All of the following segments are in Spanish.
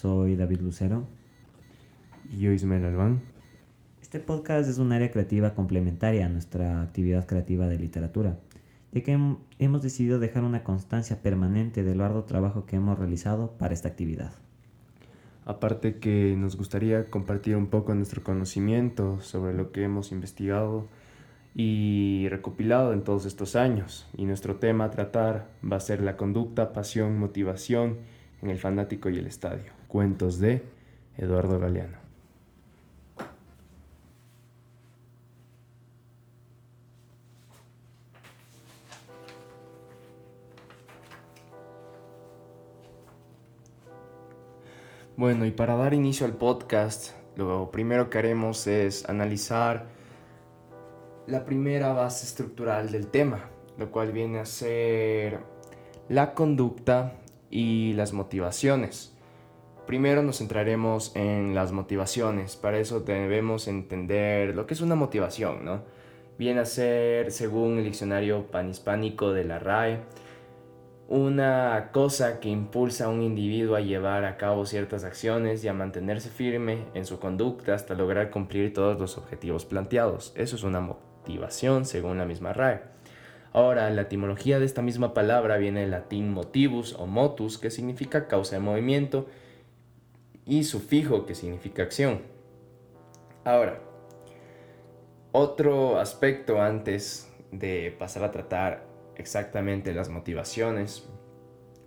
soy David Lucero. Y yo Ismael Albán. Este podcast es un área creativa complementaria a nuestra actividad creativa de literatura, ya que hemos decidido dejar una constancia permanente del arduo trabajo que hemos realizado para esta actividad. Aparte que nos gustaría compartir un poco nuestro conocimiento sobre lo que hemos investigado y recopilado en todos estos años. Y nuestro tema a tratar va a ser la conducta, pasión, motivación en el fanático y el estadio. Cuentos de Eduardo Galeano. Bueno, y para dar inicio al podcast, lo primero que haremos es analizar la primera base estructural del tema, lo cual viene a ser la conducta y las motivaciones. Primero nos centraremos en las motivaciones, para eso debemos entender lo que es una motivación, ¿no? Viene a ser, según el diccionario panhispánico de la RAE, una cosa que impulsa a un individuo a llevar a cabo ciertas acciones y a mantenerse firme en su conducta hasta lograr cumplir todos los objetivos planteados. Eso es una motivación según la misma RAE. Ahora, la etimología de esta misma palabra viene del latín motivus o motus, que significa causa de movimiento, y sufijo, que significa acción. Ahora, otro aspecto antes de pasar a tratar exactamente las motivaciones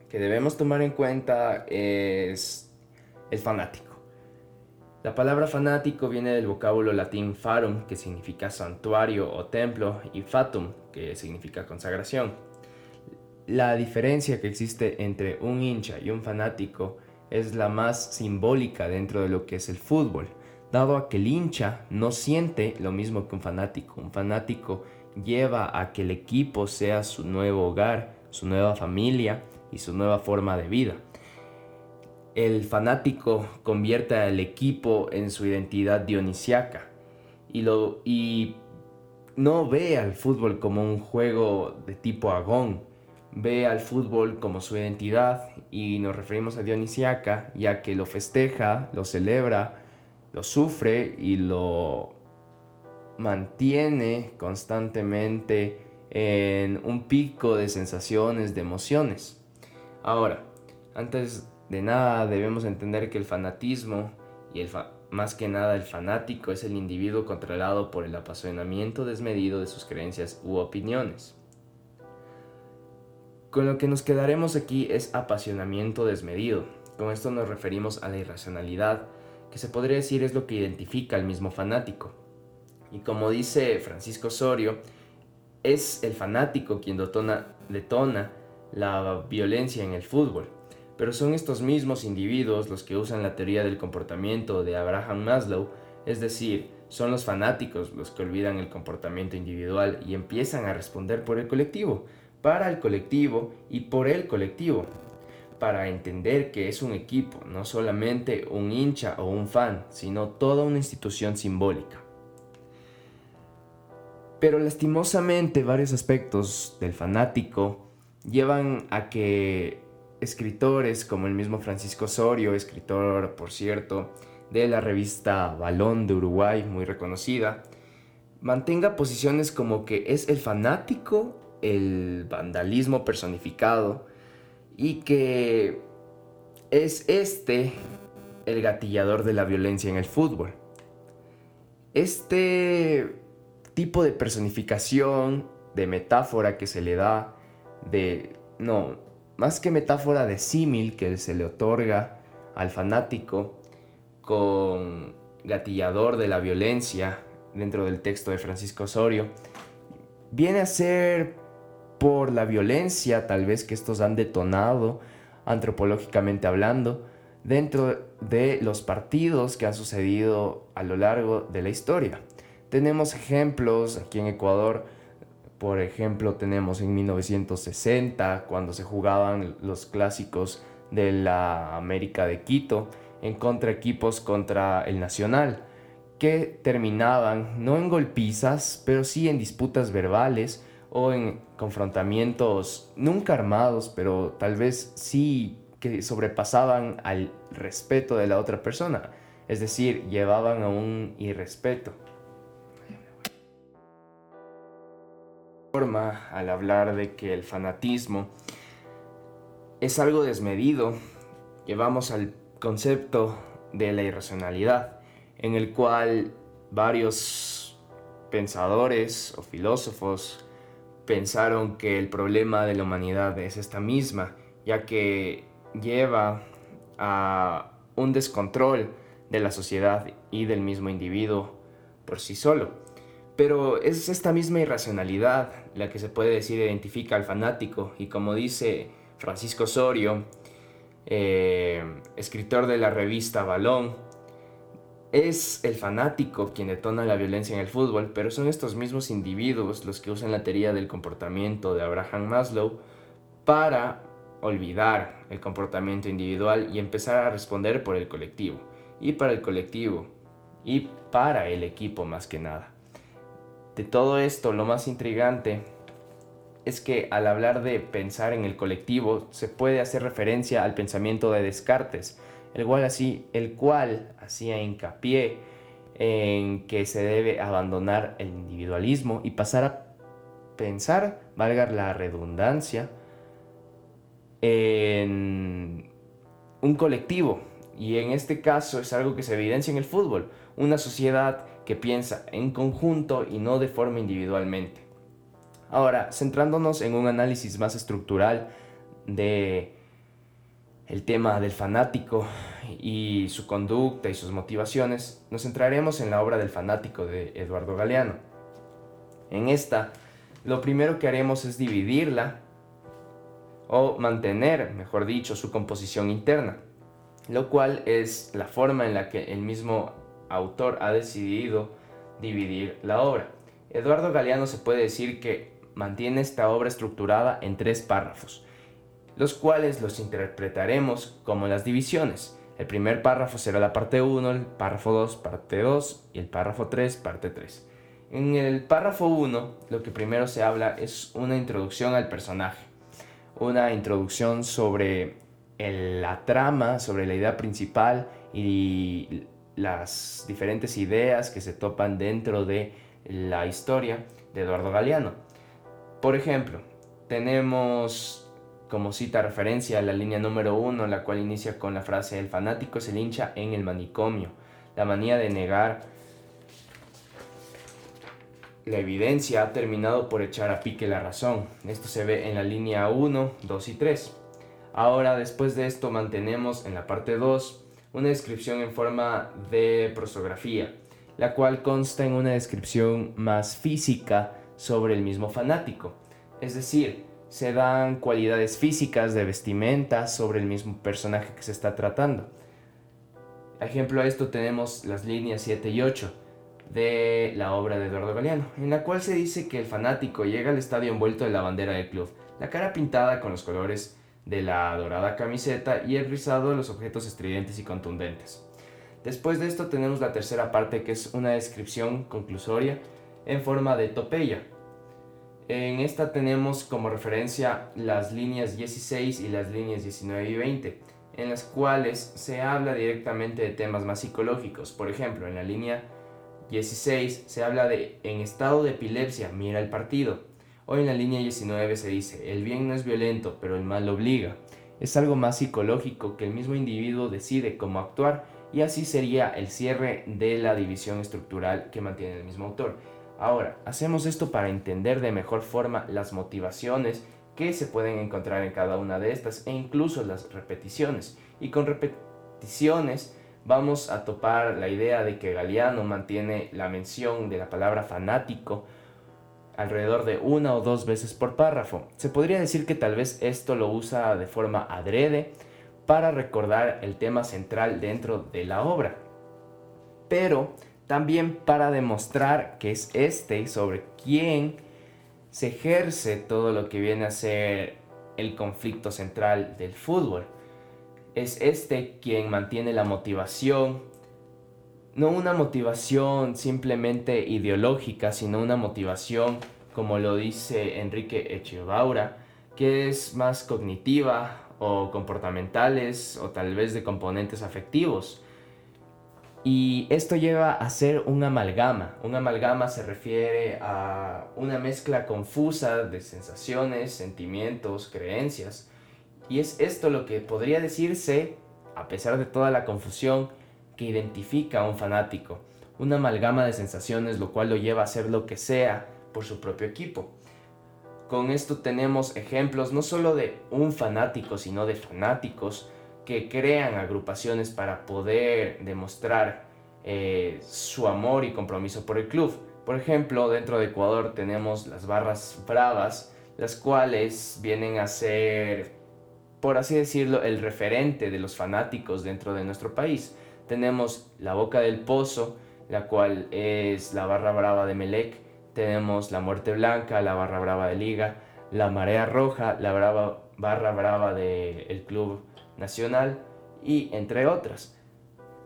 que debemos tomar en cuenta es el fanático. La palabra fanático viene del vocábulo latín farum, que significa santuario o templo, y fatum, que significa consagración. La diferencia que existe entre un hincha y un fanático es la más simbólica dentro de lo que es el fútbol, dado a que el hincha no siente lo mismo que un fanático. Un fanático lleva a que el equipo sea su nuevo hogar, su nueva familia y su nueva forma de vida. El fanático convierte al equipo en su identidad dionisiaca y, lo, y no ve al fútbol como un juego de tipo agón, ve al fútbol como su identidad y nos referimos a dionisiaca ya que lo festeja, lo celebra, lo sufre y lo mantiene constantemente en un pico de sensaciones, de emociones. Ahora, antes de nada debemos entender que el fanatismo y el más que nada el fanático es el individuo controlado por el apasionamiento desmedido de sus creencias u opiniones. Con lo que nos quedaremos aquí es apasionamiento desmedido. Con esto nos referimos a la irracionalidad, que se podría decir es lo que identifica al mismo fanático. Y como dice Francisco Osorio, es el fanático quien detona, detona la violencia en el fútbol. Pero son estos mismos individuos los que usan la teoría del comportamiento de Abraham Maslow, es decir, son los fanáticos los que olvidan el comportamiento individual y empiezan a responder por el colectivo, para el colectivo y por el colectivo, para entender que es un equipo, no solamente un hincha o un fan, sino toda una institución simbólica. Pero lastimosamente varios aspectos del fanático llevan a que escritores como el mismo Francisco Osorio, escritor por cierto de la revista Balón de Uruguay, muy reconocida, mantenga posiciones como que es el fanático, el vandalismo personificado y que es este el gatillador de la violencia en el fútbol. Este tipo de personificación, de metáfora que se le da, de, no, más que metáfora de símil que se le otorga al fanático con gatillador de la violencia dentro del texto de Francisco Osorio, viene a ser por la violencia tal vez que estos han detonado antropológicamente hablando dentro de los partidos que han sucedido a lo largo de la historia. Tenemos ejemplos aquí en Ecuador, por ejemplo, tenemos en 1960, cuando se jugaban los clásicos de la América de Quito, en contra equipos contra el Nacional, que terminaban no en golpizas, pero sí en disputas verbales o en confrontamientos nunca armados, pero tal vez sí que sobrepasaban al respeto de la otra persona, es decir, llevaban a un irrespeto. Forma al hablar de que el fanatismo es algo desmedido, llevamos al concepto de la irracionalidad, en el cual varios pensadores o filósofos pensaron que el problema de la humanidad es esta misma, ya que lleva a un descontrol de la sociedad y del mismo individuo por sí solo. Pero es esta misma irracionalidad la que se puede decir identifica al fanático y como dice Francisco Osorio, eh, escritor de la revista Balón, es el fanático quien detona la violencia en el fútbol, pero son estos mismos individuos los que usan la teoría del comportamiento de Abraham Maslow para olvidar el comportamiento individual y empezar a responder por el colectivo. Y para el colectivo. Y para el equipo más que nada. De todo esto, lo más intrigante es que al hablar de pensar en el colectivo, se puede hacer referencia al pensamiento de Descartes, el cual, así, el cual hacía hincapié en que se debe abandonar el individualismo y pasar a pensar, valga la redundancia, en un colectivo. Y en este caso es algo que se evidencia en el fútbol, una sociedad que piensa en conjunto y no de forma individualmente. Ahora, centrándonos en un análisis más estructural de el tema del fanático y su conducta y sus motivaciones, nos centraremos en la obra del fanático de Eduardo Galeano. En esta, lo primero que haremos es dividirla o mantener, mejor dicho, su composición interna, lo cual es la forma en la que el mismo autor ha decidido dividir la obra. Eduardo Galeano se puede decir que mantiene esta obra estructurada en tres párrafos los cuales los interpretaremos como las divisiones. El primer párrafo será la parte 1, el párrafo 2, parte 2 y el párrafo 3, parte 3. En el párrafo 1, lo que primero se habla es una introducción al personaje, una introducción sobre la trama, sobre la idea principal y las diferentes ideas que se topan dentro de la historia de Eduardo Galeano. Por ejemplo, tenemos como cita referencia a la línea número uno, la cual inicia con la frase El fanático es el hincha en el manicomio. La manía de negar la evidencia ha terminado por echar a pique la razón. Esto se ve en la línea 1, 2 y 3. Ahora, después de esto, mantenemos en la parte 2 una descripción en forma de prosografía, la cual consta en una descripción más física sobre el mismo fanático. Es decir, se dan cualidades físicas de vestimenta sobre el mismo personaje que se está tratando. Ejemplo a esto tenemos las líneas 7 y 8 de la obra de Eduardo Galeano, en la cual se dice que el fanático llega al estadio envuelto de la bandera del club, la cara pintada con los colores de la dorada camiseta y el rizado de los objetos estridentes y contundentes. Después de esto tenemos la tercera parte que es una descripción conclusoria en forma de topeya, en esta tenemos como referencia las líneas 16 y las líneas 19 y 20, en las cuales se habla directamente de temas más psicológicos. Por ejemplo, en la línea 16 se habla de en estado de epilepsia, mira el partido. O en la línea 19 se dice, el bien no es violento, pero el mal obliga. Es algo más psicológico que el mismo individuo decide cómo actuar y así sería el cierre de la división estructural que mantiene el mismo autor. Ahora, hacemos esto para entender de mejor forma las motivaciones que se pueden encontrar en cada una de estas e incluso las repeticiones. Y con repeticiones vamos a topar la idea de que Galeano mantiene la mención de la palabra fanático alrededor de una o dos veces por párrafo. Se podría decir que tal vez esto lo usa de forma adrede para recordar el tema central dentro de la obra. Pero también para demostrar que es este sobre quien se ejerce todo lo que viene a ser el conflicto central del fútbol. Es este quien mantiene la motivación, no una motivación simplemente ideológica, sino una motivación, como lo dice Enrique Echevaura, que es más cognitiva o comportamentales o tal vez de componentes afectivos. Y esto lleva a ser un amalgama. Un amalgama se refiere a una mezcla confusa de sensaciones, sentimientos, creencias. Y es esto lo que podría decirse, a pesar de toda la confusión, que identifica a un fanático. Una amalgama de sensaciones lo cual lo lleva a hacer lo que sea por su propio equipo. Con esto tenemos ejemplos no solo de un fanático, sino de fanáticos que crean agrupaciones para poder demostrar eh, su amor y compromiso por el club. Por ejemplo, dentro de Ecuador tenemos las barras bravas, las cuales vienen a ser, por así decirlo, el referente de los fanáticos dentro de nuestro país. Tenemos la Boca del Pozo, la cual es la barra brava de Melec. Tenemos la Muerte Blanca, la barra brava de Liga. La Marea Roja, la barra brava del Club nacional y entre otras.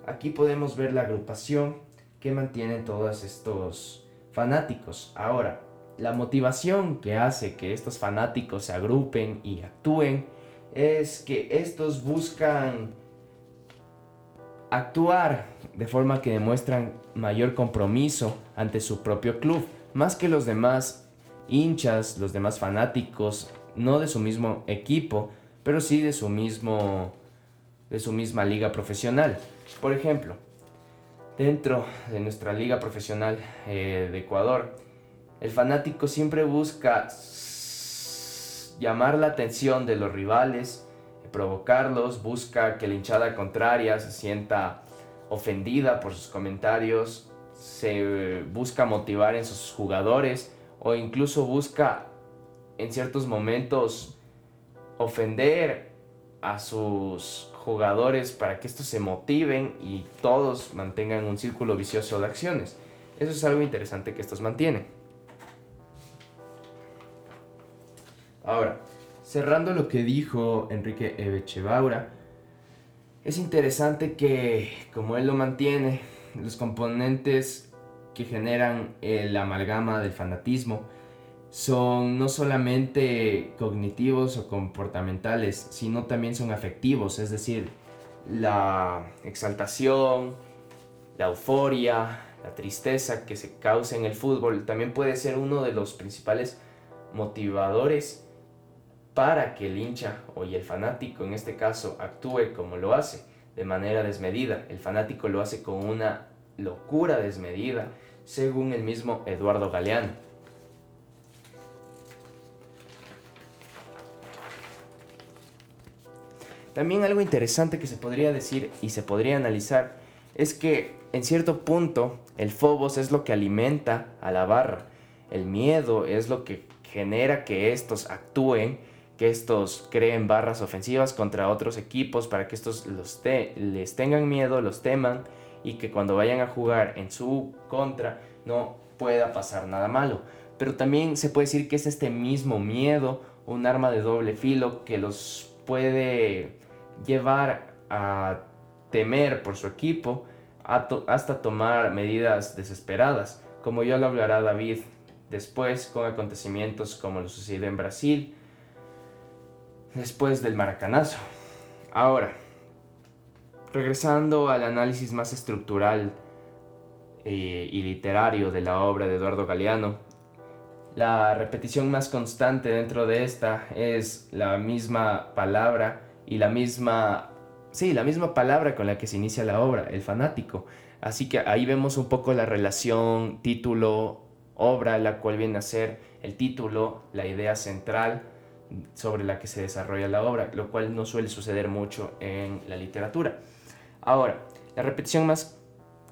Aquí podemos ver la agrupación que mantienen todos estos fanáticos. Ahora, la motivación que hace que estos fanáticos se agrupen y actúen es que estos buscan actuar de forma que demuestran mayor compromiso ante su propio club, más que los demás hinchas, los demás fanáticos, no de su mismo equipo, pero sí de su mismo de su misma liga profesional. Por ejemplo, dentro de nuestra liga profesional eh, de Ecuador, el fanático siempre busca llamar la atención de los rivales, provocarlos, busca que la hinchada contraria se sienta ofendida por sus comentarios, se busca motivar en sus jugadores o incluso busca en ciertos momentos ofender a sus jugadores para que estos se motiven y todos mantengan un círculo vicioso de acciones. Eso es algo interesante que estos mantienen. Ahora, cerrando lo que dijo Enrique Echevaura, es interesante que, como él lo mantiene, los componentes que generan el amalgama del fanatismo son no solamente cognitivos o comportamentales, sino también son afectivos, es decir, la exaltación, la euforia, la tristeza que se causa en el fútbol también puede ser uno de los principales motivadores para que el hincha o el fanático en este caso actúe como lo hace, de manera desmedida. El fanático lo hace con una locura desmedida, según el mismo Eduardo Galeano. También algo interesante que se podría decir y se podría analizar es que en cierto punto el Phobos es lo que alimenta a la barra. El miedo es lo que genera que estos actúen, que estos creen barras ofensivas contra otros equipos para que estos les tengan miedo, los teman y que cuando vayan a jugar en su contra no pueda pasar nada malo. Pero también se puede decir que es este mismo miedo, un arma de doble filo que los puede llevar a temer por su equipo hasta tomar medidas desesperadas, como ya lo hablará David después con acontecimientos como lo sucedió en Brasil después del maracanazo. Ahora, regresando al análisis más estructural eh, y literario de la obra de Eduardo Galeano, la repetición más constante dentro de esta es la misma palabra y la misma, sí, la misma palabra con la que se inicia la obra, el fanático. Así que ahí vemos un poco la relación título-obra, la cual viene a ser el título, la idea central sobre la que se desarrolla la obra, lo cual no suele suceder mucho en la literatura. Ahora, la repetición más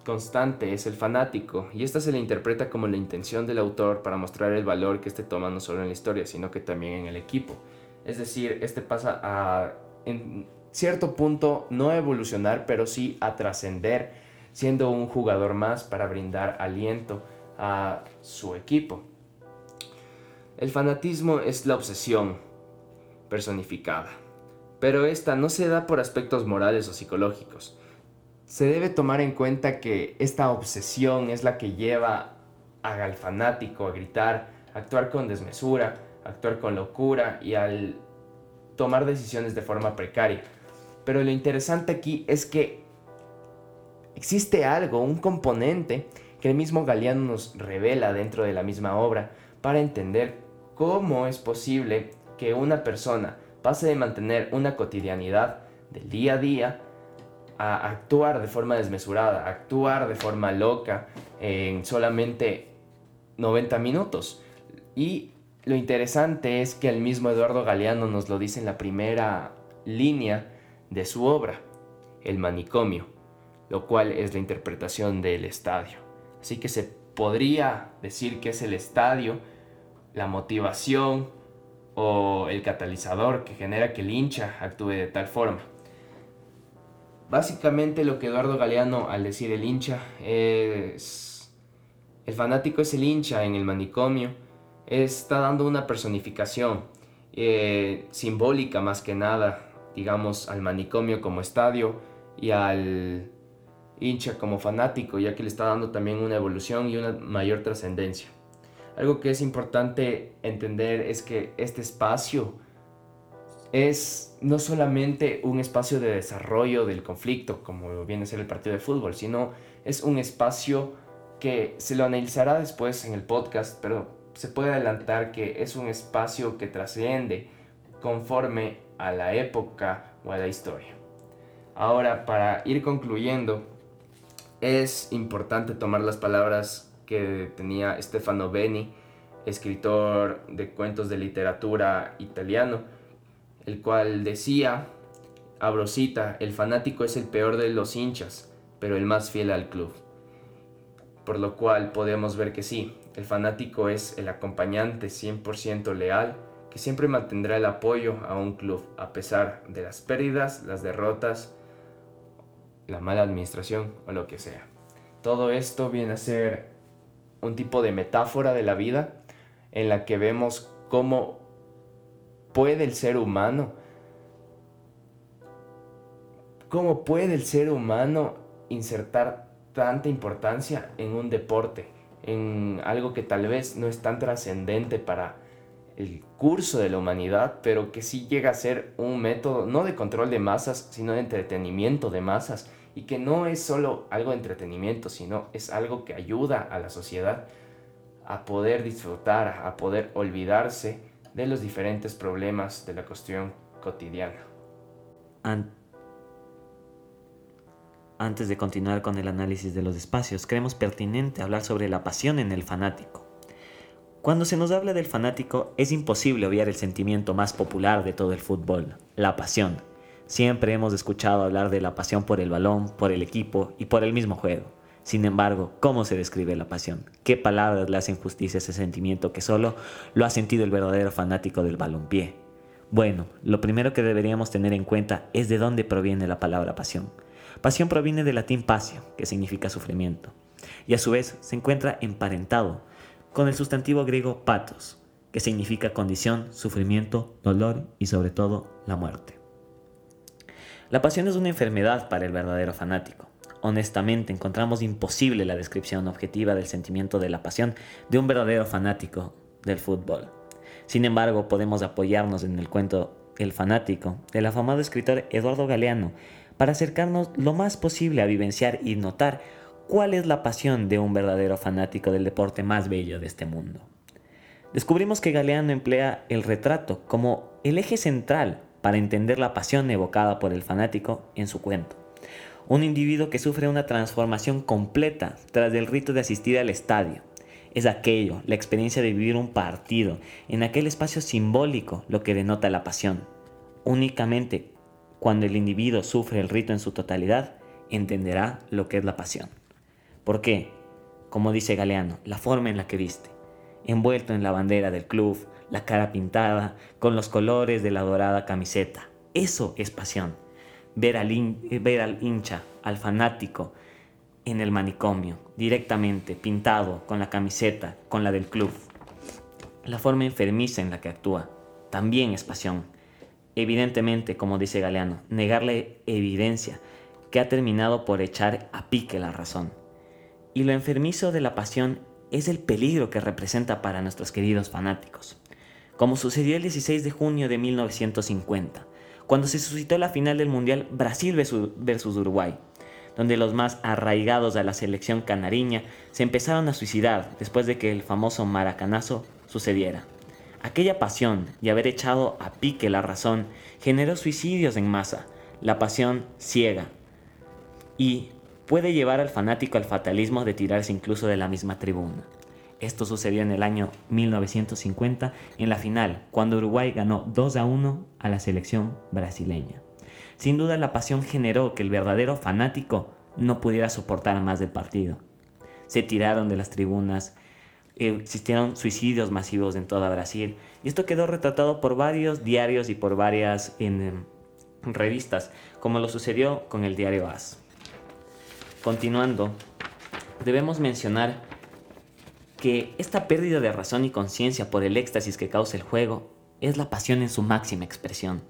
constante es el fanático, y esta se le interpreta como la intención del autor para mostrar el valor que éste toma no solo en la historia, sino que también en el equipo. Es decir, este pasa a en cierto punto no evolucionar, pero sí a trascender, siendo un jugador más para brindar aliento a su equipo. El fanatismo es la obsesión personificada, pero esta no se da por aspectos morales o psicológicos. Se debe tomar en cuenta que esta obsesión es la que lleva al fanático a gritar, a actuar con desmesura, actuar con locura y al tomar decisiones de forma precaria. Pero lo interesante aquí es que existe algo, un componente que el mismo Galeano nos revela dentro de la misma obra para entender cómo es posible que una persona pase de mantener una cotidianidad del día a día a actuar de forma desmesurada, actuar de forma loca en solamente 90 minutos. Y lo interesante es que el mismo Eduardo Galeano nos lo dice en la primera línea de su obra, El manicomio, lo cual es la interpretación del estadio. Así que se podría decir que es el estadio, la motivación o el catalizador que genera que el hincha actúe de tal forma. Básicamente lo que Eduardo Galeano al decir el hincha es... El fanático es el hincha en el manicomio, está dando una personificación eh, simbólica más que nada, digamos, al manicomio como estadio y al hincha como fanático, ya que le está dando también una evolución y una mayor trascendencia. Algo que es importante entender es que este espacio es no solamente un espacio de desarrollo del conflicto, como viene a ser el partido de fútbol, sino es un espacio que se lo analizará después en el podcast, pero se puede adelantar que es un espacio que trasciende conforme a la época o a la historia. Ahora, para ir concluyendo, es importante tomar las palabras que tenía Stefano Beni, escritor de cuentos de literatura italiano, el cual decía, abrosita, el fanático es el peor de los hinchas, pero el más fiel al club. Por lo cual podemos ver que sí, el fanático es el acompañante 100% leal que siempre mantendrá el apoyo a un club a pesar de las pérdidas, las derrotas, la mala administración o lo que sea. Todo esto viene a ser un tipo de metáfora de la vida en la que vemos cómo puede el ser humano, cómo puede el ser humano insertar tanta importancia en un deporte en algo que tal vez no es tan trascendente para el curso de la humanidad, pero que sí llega a ser un método no de control de masas, sino de entretenimiento de masas, y que no es solo algo de entretenimiento, sino es algo que ayuda a la sociedad a poder disfrutar, a poder olvidarse de los diferentes problemas de la cuestión cotidiana. Antes de continuar con el análisis de los espacios, creemos pertinente hablar sobre la pasión en el fanático. Cuando se nos habla del fanático, es imposible obviar el sentimiento más popular de todo el fútbol, la pasión. Siempre hemos escuchado hablar de la pasión por el balón, por el equipo y por el mismo juego. Sin embargo, ¿cómo se describe la pasión? ¿Qué palabras le hacen justicia a ese sentimiento que solo lo ha sentido el verdadero fanático del balompié? Bueno, lo primero que deberíamos tener en cuenta es de dónde proviene la palabra pasión. Pasión proviene del latín pasio, que significa sufrimiento, y a su vez se encuentra emparentado con el sustantivo griego patos, que significa condición, sufrimiento, dolor y sobre todo la muerte. La pasión es una enfermedad para el verdadero fanático. Honestamente, encontramos imposible la descripción objetiva del sentimiento de la pasión de un verdadero fanático del fútbol. Sin embargo, podemos apoyarnos en el cuento El fanático del afamado escritor Eduardo Galeano, para acercarnos lo más posible a vivenciar y notar cuál es la pasión de un verdadero fanático del deporte más bello de este mundo. Descubrimos que Galeano emplea el retrato como el eje central para entender la pasión evocada por el fanático en su cuento. Un individuo que sufre una transformación completa tras el rito de asistir al estadio. Es aquello, la experiencia de vivir un partido, en aquel espacio simbólico, lo que denota la pasión. Únicamente cuando el individuo sufre el rito en su totalidad, entenderá lo que es la pasión. ¿Por qué? Como dice Galeano, la forma en la que viste, envuelto en la bandera del club, la cara pintada, con los colores de la dorada camiseta. Eso es pasión. Ver al, ver al hincha, al fanático, en el manicomio, directamente, pintado, con la camiseta, con la del club. La forma enfermiza en la que actúa también es pasión evidentemente, como dice Galeano, negarle evidencia que ha terminado por echar a pique la razón. Y lo enfermizo de la pasión es el peligro que representa para nuestros queridos fanáticos. como sucedió el 16 de junio de 1950, cuando se suscitó la final del Mundial Brasil versus Uruguay, donde los más arraigados a la selección canariña se empezaron a suicidar después de que el famoso maracanazo sucediera. Aquella pasión y haber echado a pique la razón generó suicidios en masa. La pasión ciega y puede llevar al fanático al fatalismo de tirarse incluso de la misma tribuna. Esto sucedió en el año 1950 en la final, cuando Uruguay ganó 2 a 1 a la selección brasileña. Sin duda la pasión generó que el verdadero fanático no pudiera soportar más del partido. Se tiraron de las tribunas, existieron suicidios masivos en toda Brasil y esto quedó retratado por varios diarios y por varias en, revistas, como lo sucedió con el diario AS. Continuando, debemos mencionar que esta pérdida de razón y conciencia por el éxtasis que causa el juego es la pasión en su máxima expresión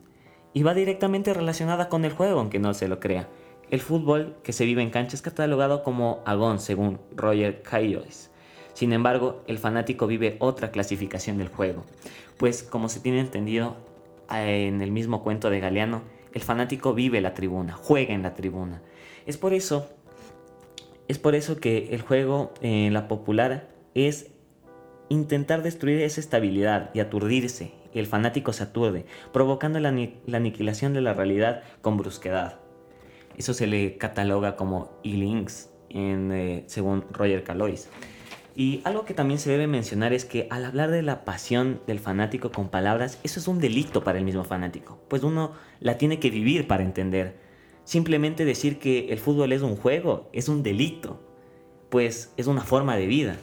y va directamente relacionada con el juego, aunque no se lo crea. El fútbol que se vive en cancha es catalogado como agón, según Roger Caillois. Sin embargo, el fanático vive otra clasificación del juego, pues como se tiene entendido eh, en el mismo cuento de Galeano, el fanático vive la tribuna, juega en la tribuna. Es por eso es por eso que el juego en la popular es intentar destruir esa estabilidad y aturdirse. El fanático se aturde, provocando la, aniquilación de la realidad con brusquedad. Eso se le cataloga como e-links, eh, según Roger Calois. Y algo que también se debe mencionar es que al hablar de la pasión del fanático con palabras, eso es un delito para el mismo fanático, pues uno la tiene que vivir para entender. Simplemente decir que el fútbol es un juego es un delito, pues es una forma de vida.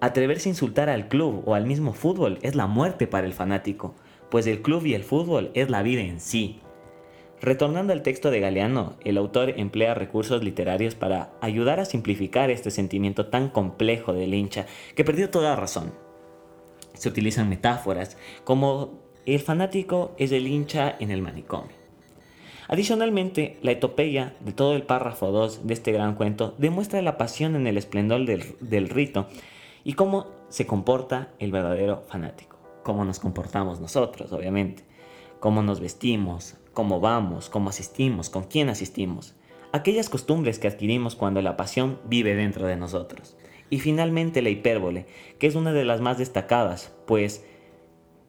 Atreverse a insultar al club o al mismo fútbol es la muerte para el fanático, pues el club y el fútbol es la vida en sí. Retornando al texto de Galeano, el autor emplea recursos literarios para ayudar a simplificar este sentimiento tan complejo del hincha que perdió toda razón. Se utilizan metáforas como el fanático es el hincha en el manicomio Adicionalmente, la etopeya de todo el párrafo 2 de este gran cuento demuestra la pasión en el esplendor del, rito y cómo se comporta el verdadero fanático, cómo nos comportamos nosotros, obviamente, cómo nos vestimos, cómo vamos, cómo asistimos, con quién asistimos, aquellas costumbres que adquirimos cuando la pasión vive dentro de nosotros. Y finalmente la hipérbole, que es una de las más destacadas, pues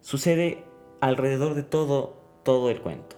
sucede alrededor de todo, todo el cuento.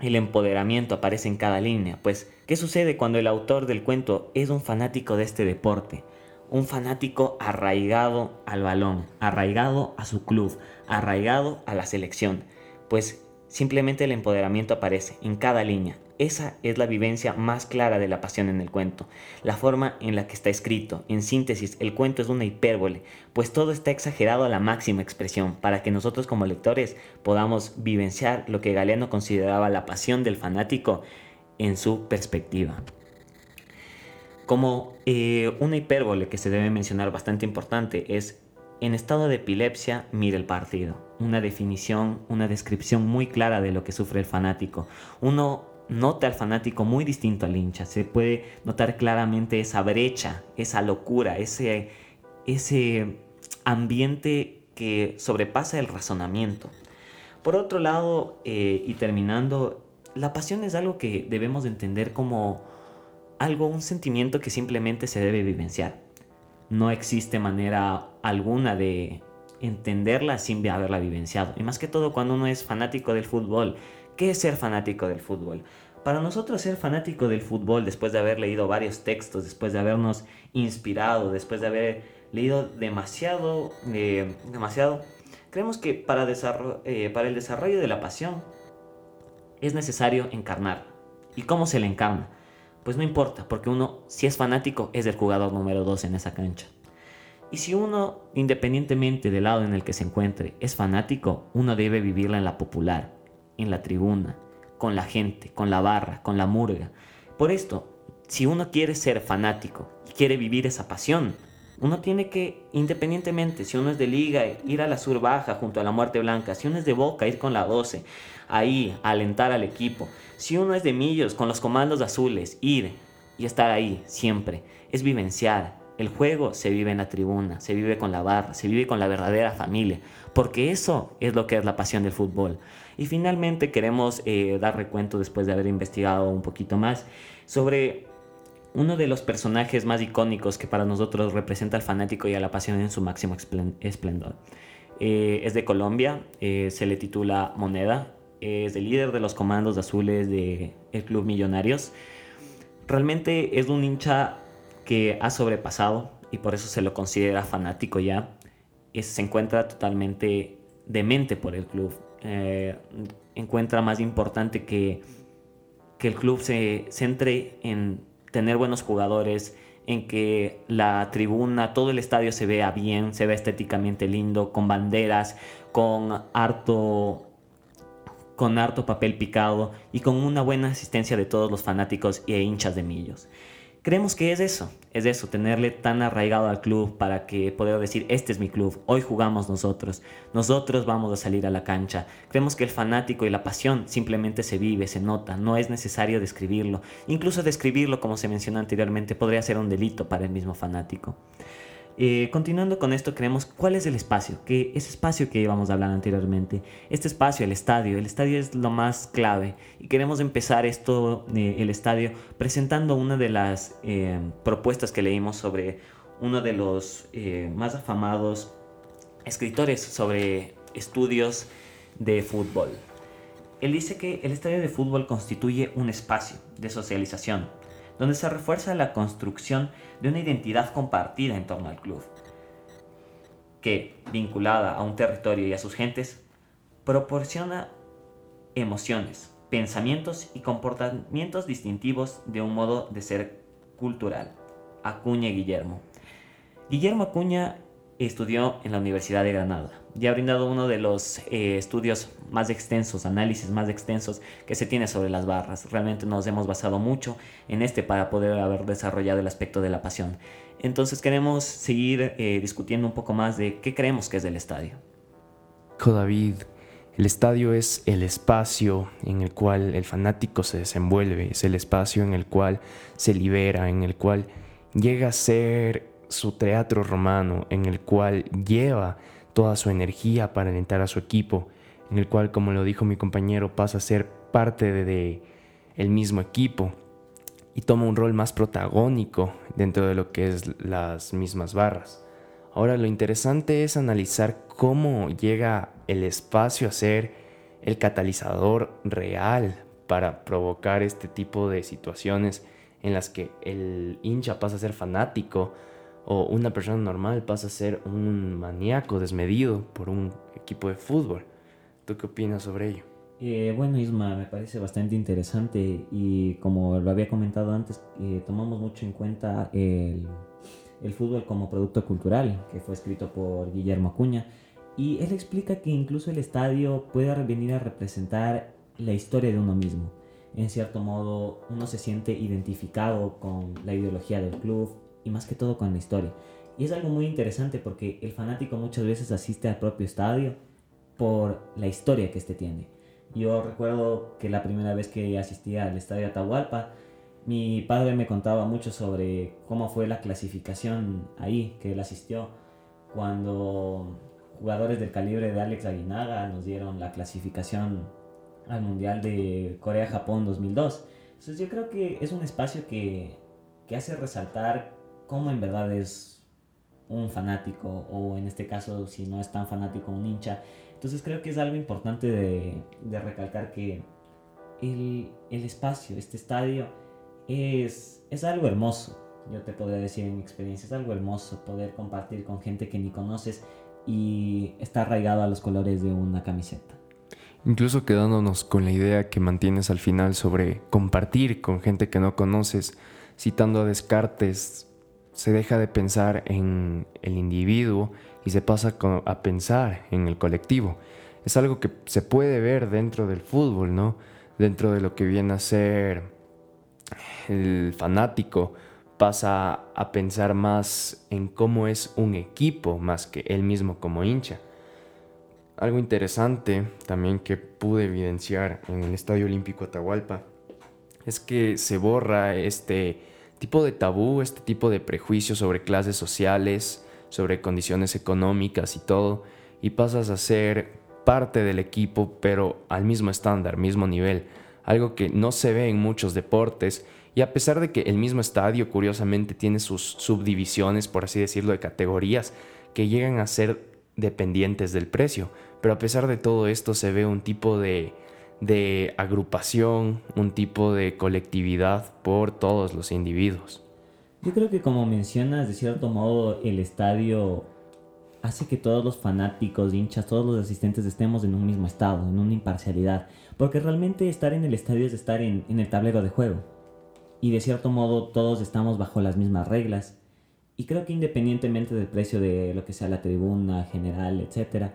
El empoderamiento aparece en cada línea, pues ¿qué sucede cuando el autor del cuento es un fanático de este deporte? Un fanático arraigado al balón, arraigado a su club, arraigado a la selección. Pues simplemente el empoderamiento aparece en cada línea, esa es la vivencia más clara de la pasión en el cuento, la forma en la que está escrito. En síntesis, el cuento es una hipérbole, pues todo está exagerado a la máxima expresión, para que nosotros como lectores podamos vivenciar lo que Galeano consideraba la pasión del fanático en su perspectiva. Como eh, una hipérbole que se debe mencionar bastante importante es en estado de epilepsia, mire el partido. Una definición, una descripción muy clara de lo que sufre el fanático. Uno nota al fanático muy distinto al hincha. Se puede notar claramente esa brecha, esa locura, ese, ese ambiente que sobrepasa el razonamiento. Por otro lado, eh, y terminando, la pasión es algo que debemos entender como algo, un sentimiento que simplemente se debe vivenciar. No existe manera alguna de entenderla sin haberla vivenciado. Y más que todo cuando uno es fanático del fútbol, ¿Qué es ser fanático del fútbol? Para nosotros ser fanático del fútbol, después de haber leído varios textos, después de habernos inspirado, después de haber leído demasiado, eh, demasiado, creemos que para, eh, para el desarrollo de la pasión es necesario encarnar. ¿Y cómo se le encarna? Pues no importa, porque uno, si es fanático, es el jugador número 2 en esa cancha. Y si uno, independientemente del lado en el que se encuentre, es fanático, uno debe vivirla en la popular, en la tribuna, con la gente, con la barra, con la murga. Por esto, si uno quiere ser fanático y quiere vivir esa pasión, uno tiene que, independientemente, si uno es de liga, ir a la sur baja junto a la muerte blanca, si uno es de boca, ir con la 12, ahí, alentar al equipo, si uno es de millos, con los comandos azules, ir y estar ahí siempre, es vivenciar, El juego se vive en la tribuna, se vive con la barra, se vive con la verdadera familia, porque eso es lo que es la pasión del fútbol. Y finalmente queremos eh, dar recuento después de haber investigado un poquito más sobre uno de los personajes más icónicos que para nosotros representa al fanático y a la pasión en su máximo esplendor. Eh, es de Colombia, eh, se le titula Moneda, es el líder de los comandos azules del Club Millonarios. Realmente es un hincha que ha sobrepasado y por eso se lo considera fanático ya. se encuentra totalmente demente por el club. Eh, encuentra más importante que, que el club se centre en tener buenos jugadores, en que la tribuna, todo el estadio se vea bien, se vea estéticamente lindo, con banderas, con harto con harto papel picado y con una buena asistencia de todos los fanáticos e hinchas de Millos. Creemos que es eso, es eso, tenerle tan arraigado al club para que poder decir, este es mi club, hoy jugamos nosotros, nosotros vamos a salir a la cancha. Creemos que el fanático y la pasión simplemente se vive, se nota, no es necesario describirlo. Incluso describirlo, como se mencionó anteriormente, podría ser un delito para el mismo fanático. Eh, continuando con esto, creemos cuál es el espacio, que ese espacio que íbamos a hablar anteriormente, este espacio, el estadio, el estadio es lo más clave y queremos empezar esto, eh, el estadio, presentando una de las eh, propuestas que leímos sobre uno de los más afamados escritores sobre estudios de fútbol. Él dice que el estadio de fútbol constituye un espacio de socialización, donde se refuerza la construcción de una identidad compartida en torno al club, que, vinculada a un territorio y a sus gentes, proporciona emociones, pensamientos y comportamientos distintivos de un modo de ser cultural. Acuña Guillermo. Guillermo Acuña estudió en la Universidad de Granada y ha brindado uno de los eh, estudios más extensos, análisis más extensos que se tiene sobre las barras. Realmente nos hemos basado mucho en este para poder haber desarrollado el aspecto de la pasión. Entonces queremos seguir eh, discutiendo un poco más de qué creemos que es el estadio. David, el estadio es el espacio en el cual el fanático se desenvuelve, es el espacio en el cual se libera, en el cual llega a ser su teatro romano en el cual lleva toda su energía para alentar a su equipo, en el cual, como lo dijo mi compañero, pasa a ser parte de, el mismo equipo y toma un rol más protagónico dentro de lo que es las mismas barras. Ahora lo interesante es analizar cómo llega el espacio a ser el catalizador real para provocar este tipo de situaciones en las que el hincha pasa a ser fanático o una persona normal pasa a ser un maníaco desmedido por un equipo de fútbol. ¿Tú qué opinas sobre ello? Eh, bueno, Isma, me parece bastante interesante y como lo había comentado antes, eh, tomamos mucho en cuenta el, el, fútbol como producto cultural, que fue escrito por Guillermo Acuña, y él explica que incluso el estadio puede venir a representar la historia de uno mismo. En cierto modo, uno se siente identificado con la ideología del club, y más que todo con la historia. Y es algo muy interesante porque el fanático muchas veces asiste al propio estadio por la historia que este tiene. Yo recuerdo que la primera vez que asistí al estadio Atahualpa, mi padre me contaba mucho sobre cómo fue la clasificación ahí, que él asistió, cuando jugadores del calibre de Alex Aguinaga nos dieron la clasificación al Mundial de Corea-Japón 2002. Entonces yo creo que es un espacio que, que hace resaltar cómo en verdad es un fanático o en este caso si no es tan fanático un hincha. Entonces creo que es algo importante de, recalcar que el, espacio, este estadio, es, es algo hermoso. Yo te podría decir en mi experiencia, es algo hermoso poder compartir con gente que ni conoces y está arraigado a los colores de una camiseta. Incluso quedándonos con la idea que mantienes al final sobre compartir con gente que no conoces, citando a Descartes, se deja de pensar en el individuo y se pasa a pensar en el colectivo. Es algo que se puede ver dentro del fútbol, ¿no? Dentro de lo que viene a ser el fanático, pasa a pensar más en cómo es un equipo más que él mismo como hincha. Algo interesante también que pude evidenciar en el Estadio Olímpico Atahualpa es que se borra este tipo de tabú, este tipo de prejuicio sobre clases sociales, sobre condiciones económicas y todo, y pasas a ser parte del equipo, pero al mismo estándar, mismo nivel, algo que no se ve en muchos deportes, y a pesar de que el mismo estadio, curiosamente, tiene sus subdivisiones, por así decirlo, de categorías, que llegan a ser dependientes del precio, pero a pesar de todo esto se ve un tipo de, de agrupación, un tipo de colectividad por todos los individuos. Yo creo que como mencionas, de cierto modo, el estadio hace que todos los fanáticos, hinchas, todos los asistentes estemos en un mismo estado, en una imparcialidad. Porque realmente estar en el estadio es estar en, en el tablero de juego. Y de cierto modo todos estamos bajo las mismas reglas. Y creo que independientemente del precio de lo que sea la tribuna general, etcétera,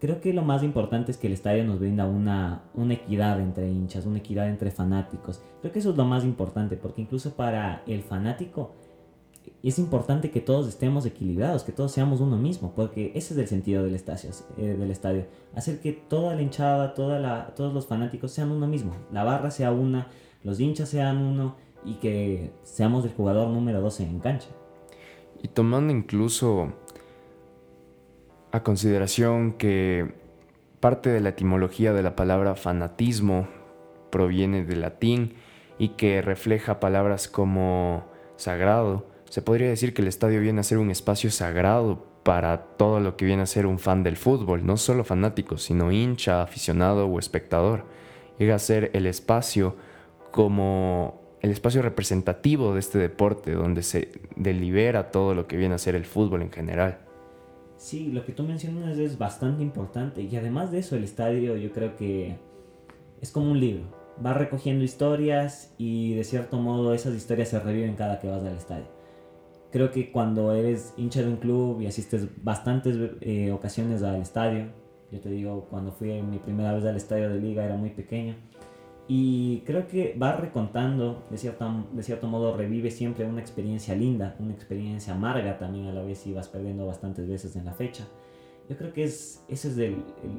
creo que lo más importante es que el estadio nos brinda una, una equidad entre hinchas, una equidad entre fanáticos. Creo que eso es lo más importante, porque incluso para el fanático es importante que todos estemos equilibrados, que todos seamos uno mismo, porque ese es el sentido del estadio, eh, del estadio. hacer que toda la hinchada, toda la, todos los fanáticos sean uno mismo, la barra sea una, los hinchas sean uno y que seamos el jugador número 12 en cancha. Y tomando incluso a consideración que parte de la etimología de la palabra fanatismo proviene del latín y que refleja palabras como sagrado, se podría decir que el estadio viene a ser un espacio sagrado para todo lo que viene a ser un fan del fútbol, no solo fanático, sino hincha, aficionado o espectador. Llega a ser el espacio como el espacio representativo de este deporte, donde se delibera todo lo que viene a ser el fútbol en general. Sí, lo que tú mencionas es bastante importante y además de eso el estadio yo creo que es como un libro. Va recogiendo historias y de cierto modo esas historias se reviven cada que vas al estadio. Creo que cuando eres hincha de un club y asistes bastantes eh, ocasiones al estadio, yo te digo, cuando fui mi primera vez al estadio de liga era muy pequeño, y creo que va recontando, de cierto, de cierto modo revive siempre una experiencia linda, una experiencia amarga también a la vez si vas perdiendo bastantes veces en la fecha. Yo creo que es, eso es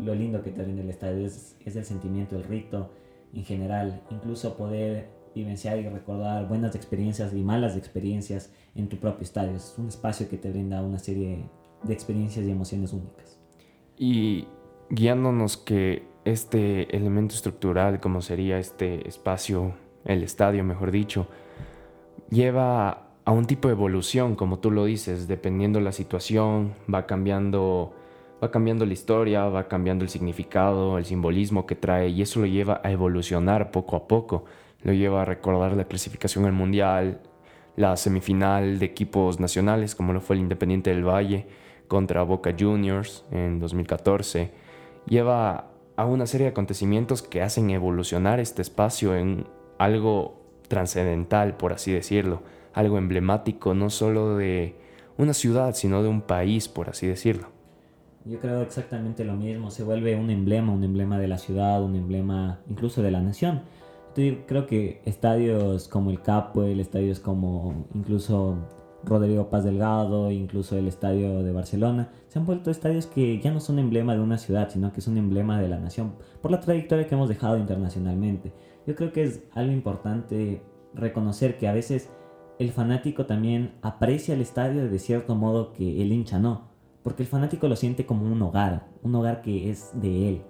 lo lindo que te en el estadio, es, es el sentimiento, el rito en general, incluso poder vivenciar y recordar buenas experiencias y malas experiencias en tu propio estadio. Es un espacio que te brinda una serie de experiencias y emociones únicas. Y guiándonos que este elemento estructural, como sería este espacio, el estadio, mejor dicho, lleva a un tipo de evolución, como tú lo dices, dependiendo la situación, va cambiando, va cambiando la historia, va cambiando el significado, el simbolismo que trae, y eso lo lleva a evolucionar poco a poco. Lo lleva a recordar la clasificación al mundial, la semifinal de equipos nacionales, como lo fue el Independiente del Valle contra Boca Juniors en 2014. Lleva a una serie de acontecimientos que hacen evolucionar este espacio en algo trascendental, por así decirlo, algo emblemático no solo de una ciudad, sino de un país, por así decirlo. Yo creo exactamente lo mismo, se vuelve un emblema, un emblema de la ciudad, un emblema incluso de la nación. Yo creo que estadios como el Capuel, estadios como incluso Rodrigo Paz Delgado, incluso el estadio de Barcelona, se han vuelto estadios que ya no son emblema de una ciudad, sino que son emblema de la nación, por la trayectoria que hemos dejado internacionalmente. Yo creo que es algo importante reconocer que a veces el fanático también aprecia el estadio de cierto modo que el hincha no, porque el fanático lo siente como un hogar, un hogar que es de él.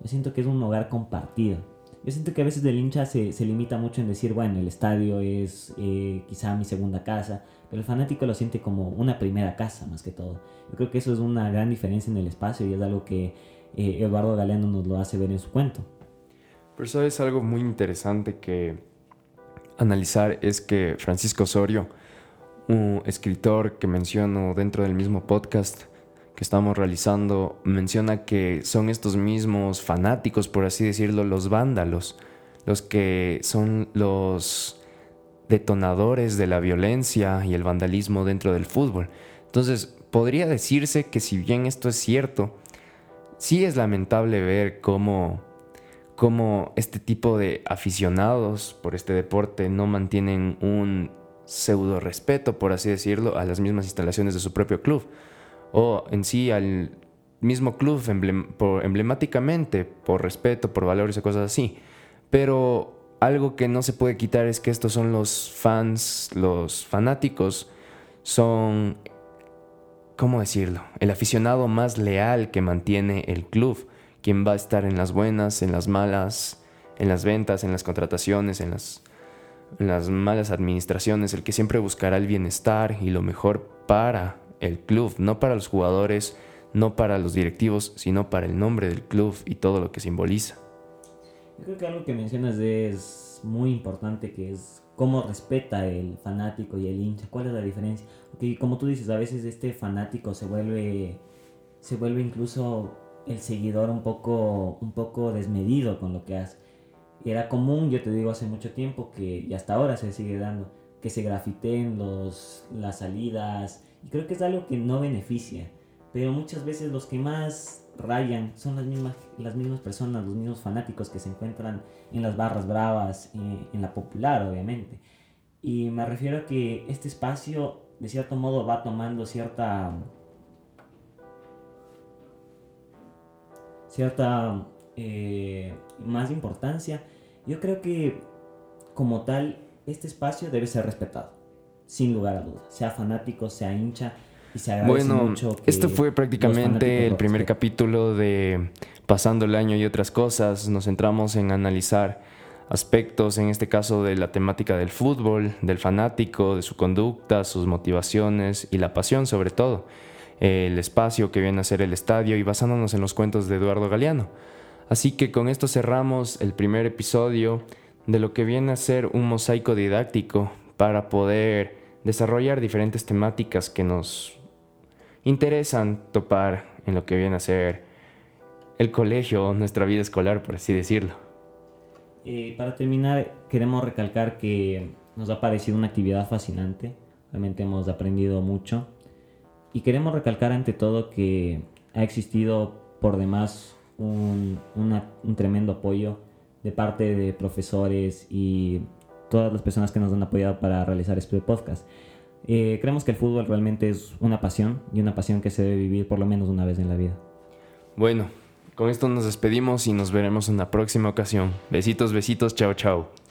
Yo siento que es un hogar compartido. Yo siento que a veces el hincha se, se limita mucho en decir, bueno, el estadio es eh, quizá mi segunda casa, pero el fanático lo siente como una primera casa más que todo. Yo creo que eso es una gran diferencia en el espacio y es algo que eh, Eduardo Galeano nos lo hace ver en su cuento. Pero eso es algo muy interesante que analizar es que Francisco Osorio, un escritor que menciono dentro del mismo podcast estamos realizando, menciona que son estos mismos fanáticos, por así decirlo, los vándalos, los que son los detonadores de la violencia y el vandalismo dentro del fútbol. Entonces, podría decirse que si bien esto es cierto, sí es lamentable ver cómo, cómo este tipo de aficionados por este deporte no mantienen un pseudo respeto, por así decirlo, a las mismas instalaciones de su propio club o en sí al mismo club emblemáticamente, por respeto, por valores y cosas así. Pero algo que no se puede quitar es que estos son los fans, los fanáticos, son, ¿cómo decirlo? El aficionado más leal que mantiene el club, quien va a estar en las buenas, en las malas, en las ventas, en las contrataciones, en las, en las malas administraciones, el que siempre buscará el bienestar y lo mejor para el club, no para los jugadores, no para los directivos, sino para el nombre del club y todo lo que simboliza. Yo creo que algo que mencionas es muy importante, que es cómo respeta el fanático y el hincha, cuál es la diferencia. Porque como tú dices, a veces este fanático se vuelve, se vuelve incluso el seguidor un poco, un poco desmedido con lo que hace. Era común, yo te digo, hace mucho tiempo, que y hasta ahora se sigue dando, que se grafiten los, las salidas. Y creo que es algo que no beneficia. Pero muchas veces los que más rayan son las mismas, las mismas personas, los mismos fanáticos que se encuentran en las barras bravas, en, en la popular, obviamente. Y me refiero a que este espacio, de cierto modo, va tomando cierta. cierta eh, más importancia. Yo creo que, como tal, este espacio debe ser respetado, sin lugar a dudas. Sea fanático, sea hincha, bueno, esto fue prácticamente el primer capítulo de Pasando el año y otras cosas. Nos centramos en analizar aspectos, en este caso de la temática del fútbol, del fanático, de su conducta, sus motivaciones y la pasión sobre todo. El espacio que viene a ser el estadio y basándonos en los cuentos de Eduardo Galeano. Así que con esto cerramos el primer episodio de lo que viene a ser un mosaico didáctico para poder desarrollar diferentes temáticas que nos interesan topar en lo que viene a ser el colegio, nuestra vida escolar, por así decirlo. Eh, para terminar, queremos recalcar que nos ha parecido una actividad fascinante, realmente hemos aprendido mucho y queremos recalcar ante todo que ha existido por demás un, un tremendo apoyo de parte de profesores y todas las personas que nos han apoyado para realizar este podcast. Eh, creemos que el fútbol realmente es una pasión y una pasión que se debe vivir por lo menos una vez en la vida. Bueno, con esto nos despedimos y nos veremos en la próxima ocasión. Besitos, besitos, chao, chao.